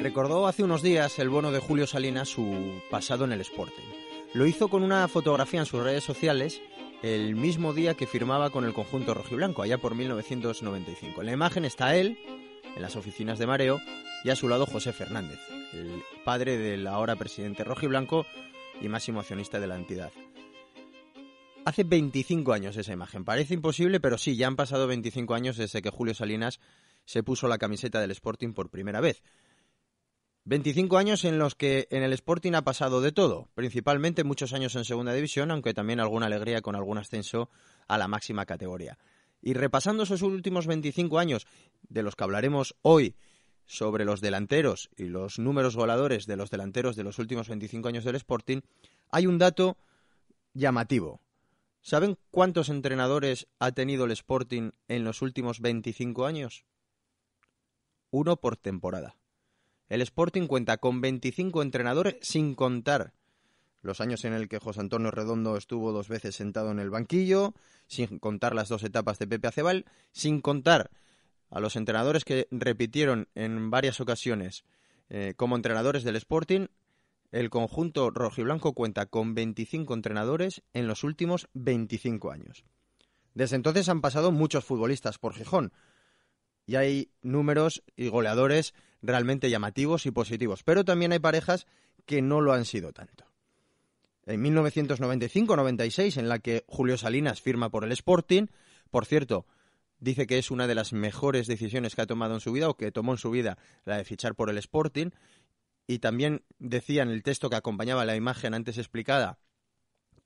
Recordó hace unos días el bono de Julio Salinas su pasado en el Sporting. Lo hizo con una fotografía en sus redes sociales el mismo día que firmaba con el conjunto rojiblanco, allá por 1995. En la imagen está él, en las oficinas de Mareo, y a su lado José Fernández, el padre del ahora presidente rojiblanco y máximo accionista de la entidad. Hace 25 años esa imagen. Parece imposible, pero sí, ya han pasado 25 años desde que Julio Salinas se puso la camiseta del Sporting por primera vez. 25 años en los que en el Sporting ha pasado de todo, principalmente muchos años en segunda división, aunque también alguna alegría con algún ascenso a la máxima categoría. Y repasando esos últimos 25 años, de los que hablaremos hoy, sobre los delanteros y los números voladores de los delanteros de los últimos 25 años del Sporting, hay un dato llamativo. ¿Saben cuántos entrenadores ha tenido el Sporting en los últimos 25 años? Uno por temporada. El Sporting cuenta con 25 entrenadores sin contar los años en el que José Antonio Redondo estuvo dos veces sentado en el banquillo, sin contar las dos etapas de Pepe Acebal, sin contar a los entrenadores que repitieron en varias ocasiones eh, como entrenadores del Sporting, el conjunto rojiblanco cuenta con 25 entrenadores en los últimos 25 años. Desde entonces han pasado muchos futbolistas por Gijón y hay números y goleadores realmente llamativos y positivos. Pero también hay parejas que no lo han sido tanto. En 1995-96, en la que Julio Salinas firma por el Sporting, por cierto, dice que es una de las mejores decisiones que ha tomado en su vida o que tomó en su vida la de fichar por el Sporting. Y también decía en el texto que acompañaba la imagen antes explicada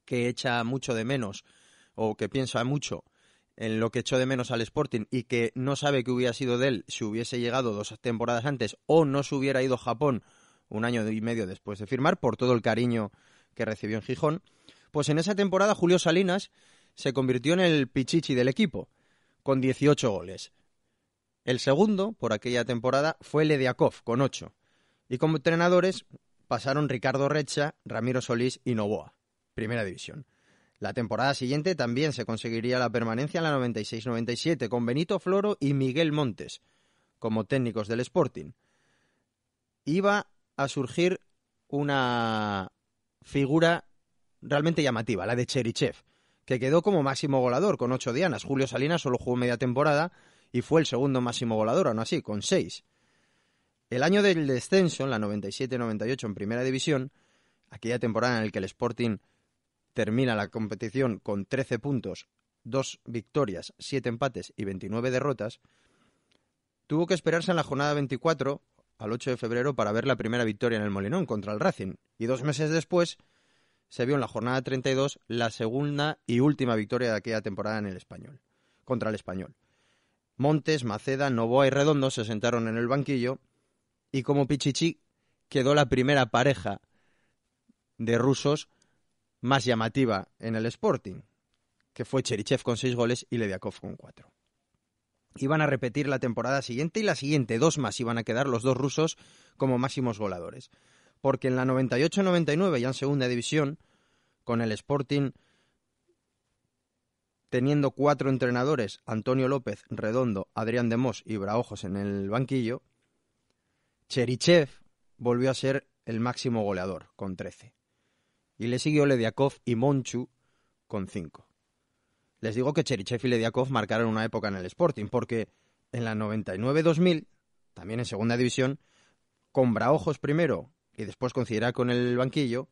que echa mucho de menos o que piensa mucho en lo que echó de menos al Sporting y que no sabe qué hubiera sido de él si hubiese llegado dos temporadas antes o no se hubiera ido a Japón un año y medio después de firmar por todo el cariño que recibió en Gijón, pues en esa temporada Julio Salinas se convirtió en el pichichi del equipo, con 18 goles. El segundo, por aquella temporada, fue Lediakov, con 8. Y como entrenadores pasaron Ricardo Recha, Ramiro Solís y Novoa, primera división. La temporada siguiente también se conseguiría la permanencia en la 96-97 con Benito Floro y Miguel Montes como técnicos del Sporting. Iba a surgir una figura realmente llamativa, la de Cherichev, que quedó como máximo goleador con ocho dianas. Julio Salinas solo jugó media temporada y fue el segundo máximo goleador, aún así, con seis. El año del descenso, en la 97-98 en Primera División, aquella temporada en la que el Sporting termina la competición con 13 puntos, dos victorias, siete empates y 29 derrotas, tuvo que esperarse en la jornada 24 al 8 de febrero para ver la primera victoria en el Molinón contra el Racing y dos meses después se vio en la jornada 32 la segunda y última victoria de aquella temporada en el Español, contra el Español. Montes, Maceda, Novoa y Redondo se sentaron en el banquillo y como Pichichi quedó la primera pareja de rusos más llamativa en el Sporting, que fue Cherichev con seis goles y Lediakov con cuatro. Iban a repetir la temporada siguiente y la siguiente, dos más iban a quedar los dos rusos como máximos voladores. Porque en la 98-99, ya en segunda división, con el Sporting teniendo cuatro entrenadores, Antonio López, Redondo, Adrián de Mos y Braojos en el banquillo, Cherichev volvió a ser el máximo goleador, con 13 y le siguió Lediakov y Monchu con 5. Les digo que Cherichev y Lediakov marcaron una época en el Sporting, porque en la 99-2000, también en segunda división, con Braojos primero y después con con el banquillo,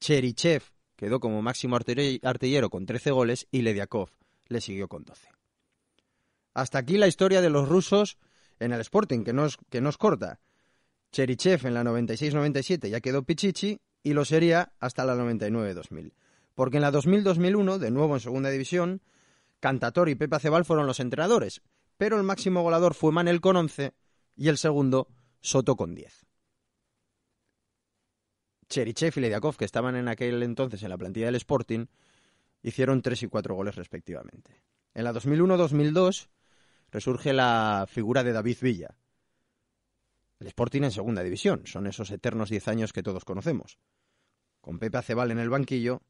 Cherichev quedó como máximo artillero con 13 goles y Lediakov le siguió con 12. Hasta aquí la historia de los rusos en el Sporting, que no es, que no es corta. Cherichev en la 96-97 ya quedó Pichichi y lo sería hasta la 99-2000. Porque en la 2000-2001, de nuevo en segunda división, Cantator y Pepe Acebal fueron los entrenadores, pero el máximo goleador fue Manel con 11 y el segundo Soto con 10. Cherichev y Lediakov, que estaban en aquel entonces en la plantilla del Sporting, hicieron 3 y 4 goles respectivamente. En la 2001-2002 resurge la figura de David Villa. El Sporting en segunda división, son esos eternos 10 años que todos conocemos. Con Pepe Acebal en el banquillo,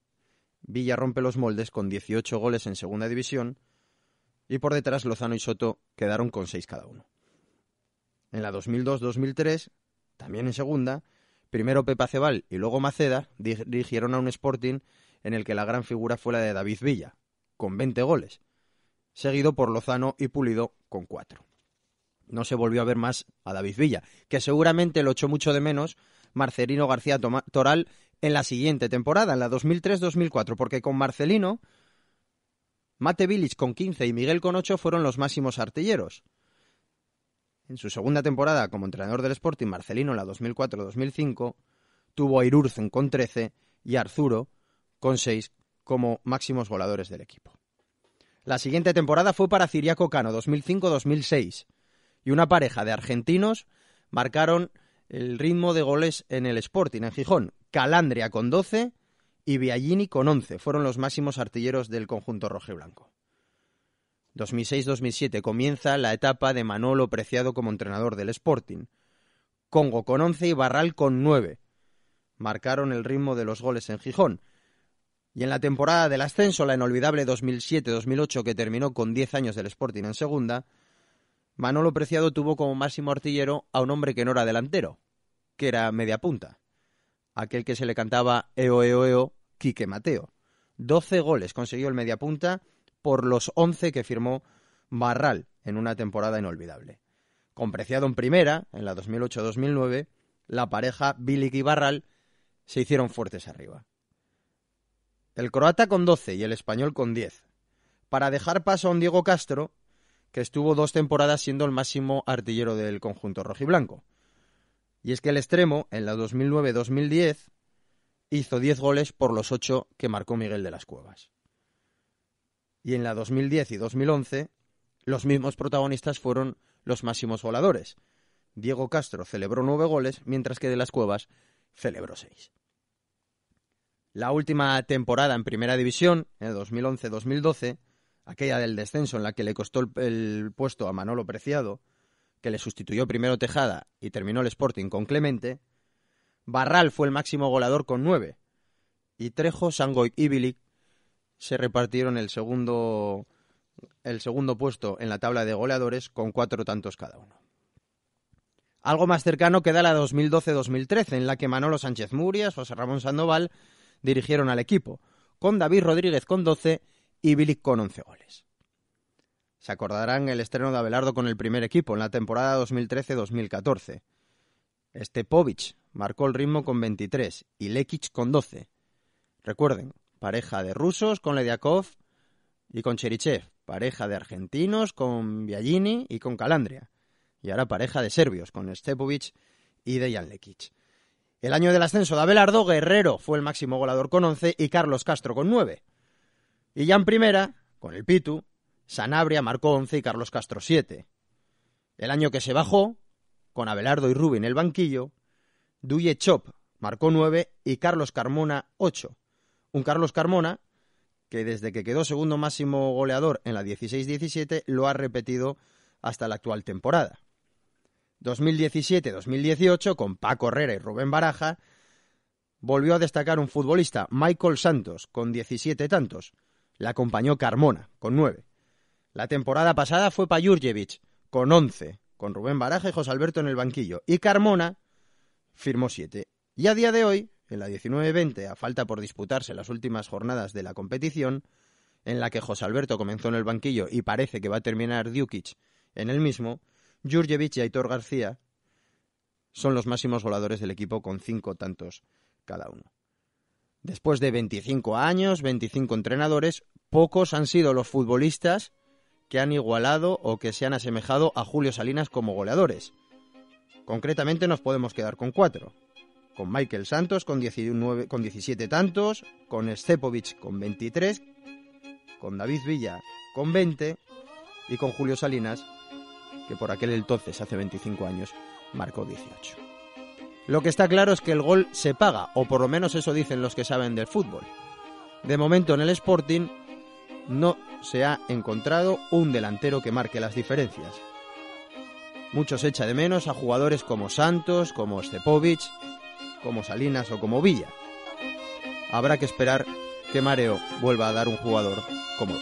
Villa rompe los moldes con 18 goles en segunda división y por detrás Lozano y Soto quedaron con 6 cada uno. En la 2002-2003, también en segunda, primero Pepe Acebal y luego Maceda dirigieron a un Sporting en el que la gran figura fue la de David Villa, con 20 goles, seguido por Lozano y Pulido con 4. No se volvió a ver más a David Villa, que seguramente lo echó mucho de menos Marcelino García Toral en la siguiente temporada, en la 2003-2004, porque con Marcelino, Mate con 15 y Miguel con 8 fueron los máximos artilleros. En su segunda temporada como entrenador del Sporting, Marcelino en la 2004-2005 tuvo a Irurzen con 13 y a Arzuro con 6 como máximos voladores del equipo. La siguiente temporada fue para Ciriaco Cano 2005-2006 y una pareja de argentinos marcaron el ritmo de goles en el Sporting en Gijón. Calandria con 12 y Biagini con 11 fueron los máximos artilleros del conjunto rojiblanco. 2006-2007 comienza la etapa de Manolo Preciado como entrenador del Sporting. Congo con 11 y Barral con 9. Marcaron el ritmo de los goles en Gijón. Y en la temporada del ascenso, la inolvidable 2007-2008 que terminó con 10 años del Sporting en segunda, Manolo Preciado tuvo como máximo artillero a un hombre que no era delantero, que era media punta, aquel que se le cantaba eo eo eo Quique Mateo. 12 goles consiguió el media punta por los 11 que firmó Barral en una temporada inolvidable. Con Preciado en primera, en la 2008-2009, la pareja Bilic y Barral se hicieron fuertes arriba. El croata con 12 y el español con 10. Para dejar paso a un Diego Castro, que estuvo dos temporadas siendo el máximo artillero del conjunto rojiblanco. Y es que el extremo, en la 2009-2010, hizo 10 goles por los 8 que marcó Miguel de las Cuevas. Y en la 2010 y 2011, los mismos protagonistas fueron los máximos voladores. Diego Castro celebró 9 goles, mientras que de las Cuevas celebró 6. La última temporada en Primera División, en el 2011-2012, aquella del descenso en la que le costó el, puesto a Manolo Preciado, que le sustituyó primero Tejada y terminó el Sporting con Clemente, Barral fue el máximo goleador con nueve, y Trejo, Sangoy y Bilic se repartieron el segundo, el segundo puesto en la tabla de goleadores con cuatro tantos cada uno. Algo más cercano queda la 2012-2013, en la que Manolo Sánchez Murias, José Ramón Sandoval dirigieron al equipo, con David Rodríguez con 12 y Bilic con 11 goles. Se acordarán el estreno de Abelardo con el primer equipo en la temporada 2013-2014. Stepovic marcó el ritmo con 23 y Lekic con 12. Recuerden, pareja de rusos con Lediakov y con Cherichev, pareja de argentinos con Biagini y con Calandria, y ahora pareja de serbios con Stepovic y Dejan Lekic. El año del ascenso de Abelardo, Guerrero fue el máximo goleador con 11 y Carlos Castro con 9. Y ya en primera, con el Pitu, Sanabria marcó 11 y Carlos Castro 7. El año que se bajó, con Abelardo y Rubin el banquillo, Duye Chop marcó 9 y Carlos Carmona 8. Un Carlos Carmona que desde que quedó segundo máximo goleador en la 16-17 lo ha repetido hasta la actual temporada. 2017-2018, con Paco Herrera y Rubén Baraja, volvió a destacar un futbolista, Michael Santos, con 17 tantos, la acompañó Carmona, con nueve. La temporada pasada fue para Jurjevic, con once, con Rubén Baraja y José Alberto en el banquillo. Y Carmona firmó siete. Y a día de hoy, en la 19-20, a falta por disputarse las últimas jornadas de la competición, en la que José Alberto comenzó en el banquillo y parece que va a terminar Djukic en el mismo, Jurjevic y Aitor García son los máximos voladores del equipo con cinco tantos cada uno. Después de 25 años, 25 entrenadores, pocos han sido los futbolistas que han igualado o que se han asemejado a Julio Salinas como goleadores. Concretamente nos podemos quedar con cuatro. Con Michael Santos con, 19, con 17 tantos, con Stepovic con 23, con David Villa con 20 y con Julio Salinas, que por aquel entonces, hace 25 años, marcó 18. Lo que está claro es que el gol se paga, o por lo menos eso dicen los que saben del fútbol. De momento en el Sporting no se ha encontrado un delantero que marque las diferencias. Muchos echa de menos a jugadores como Santos, como Stepovic, como Salinas o como Villa. habrá que esperar que Mareo vuelva a dar un jugador como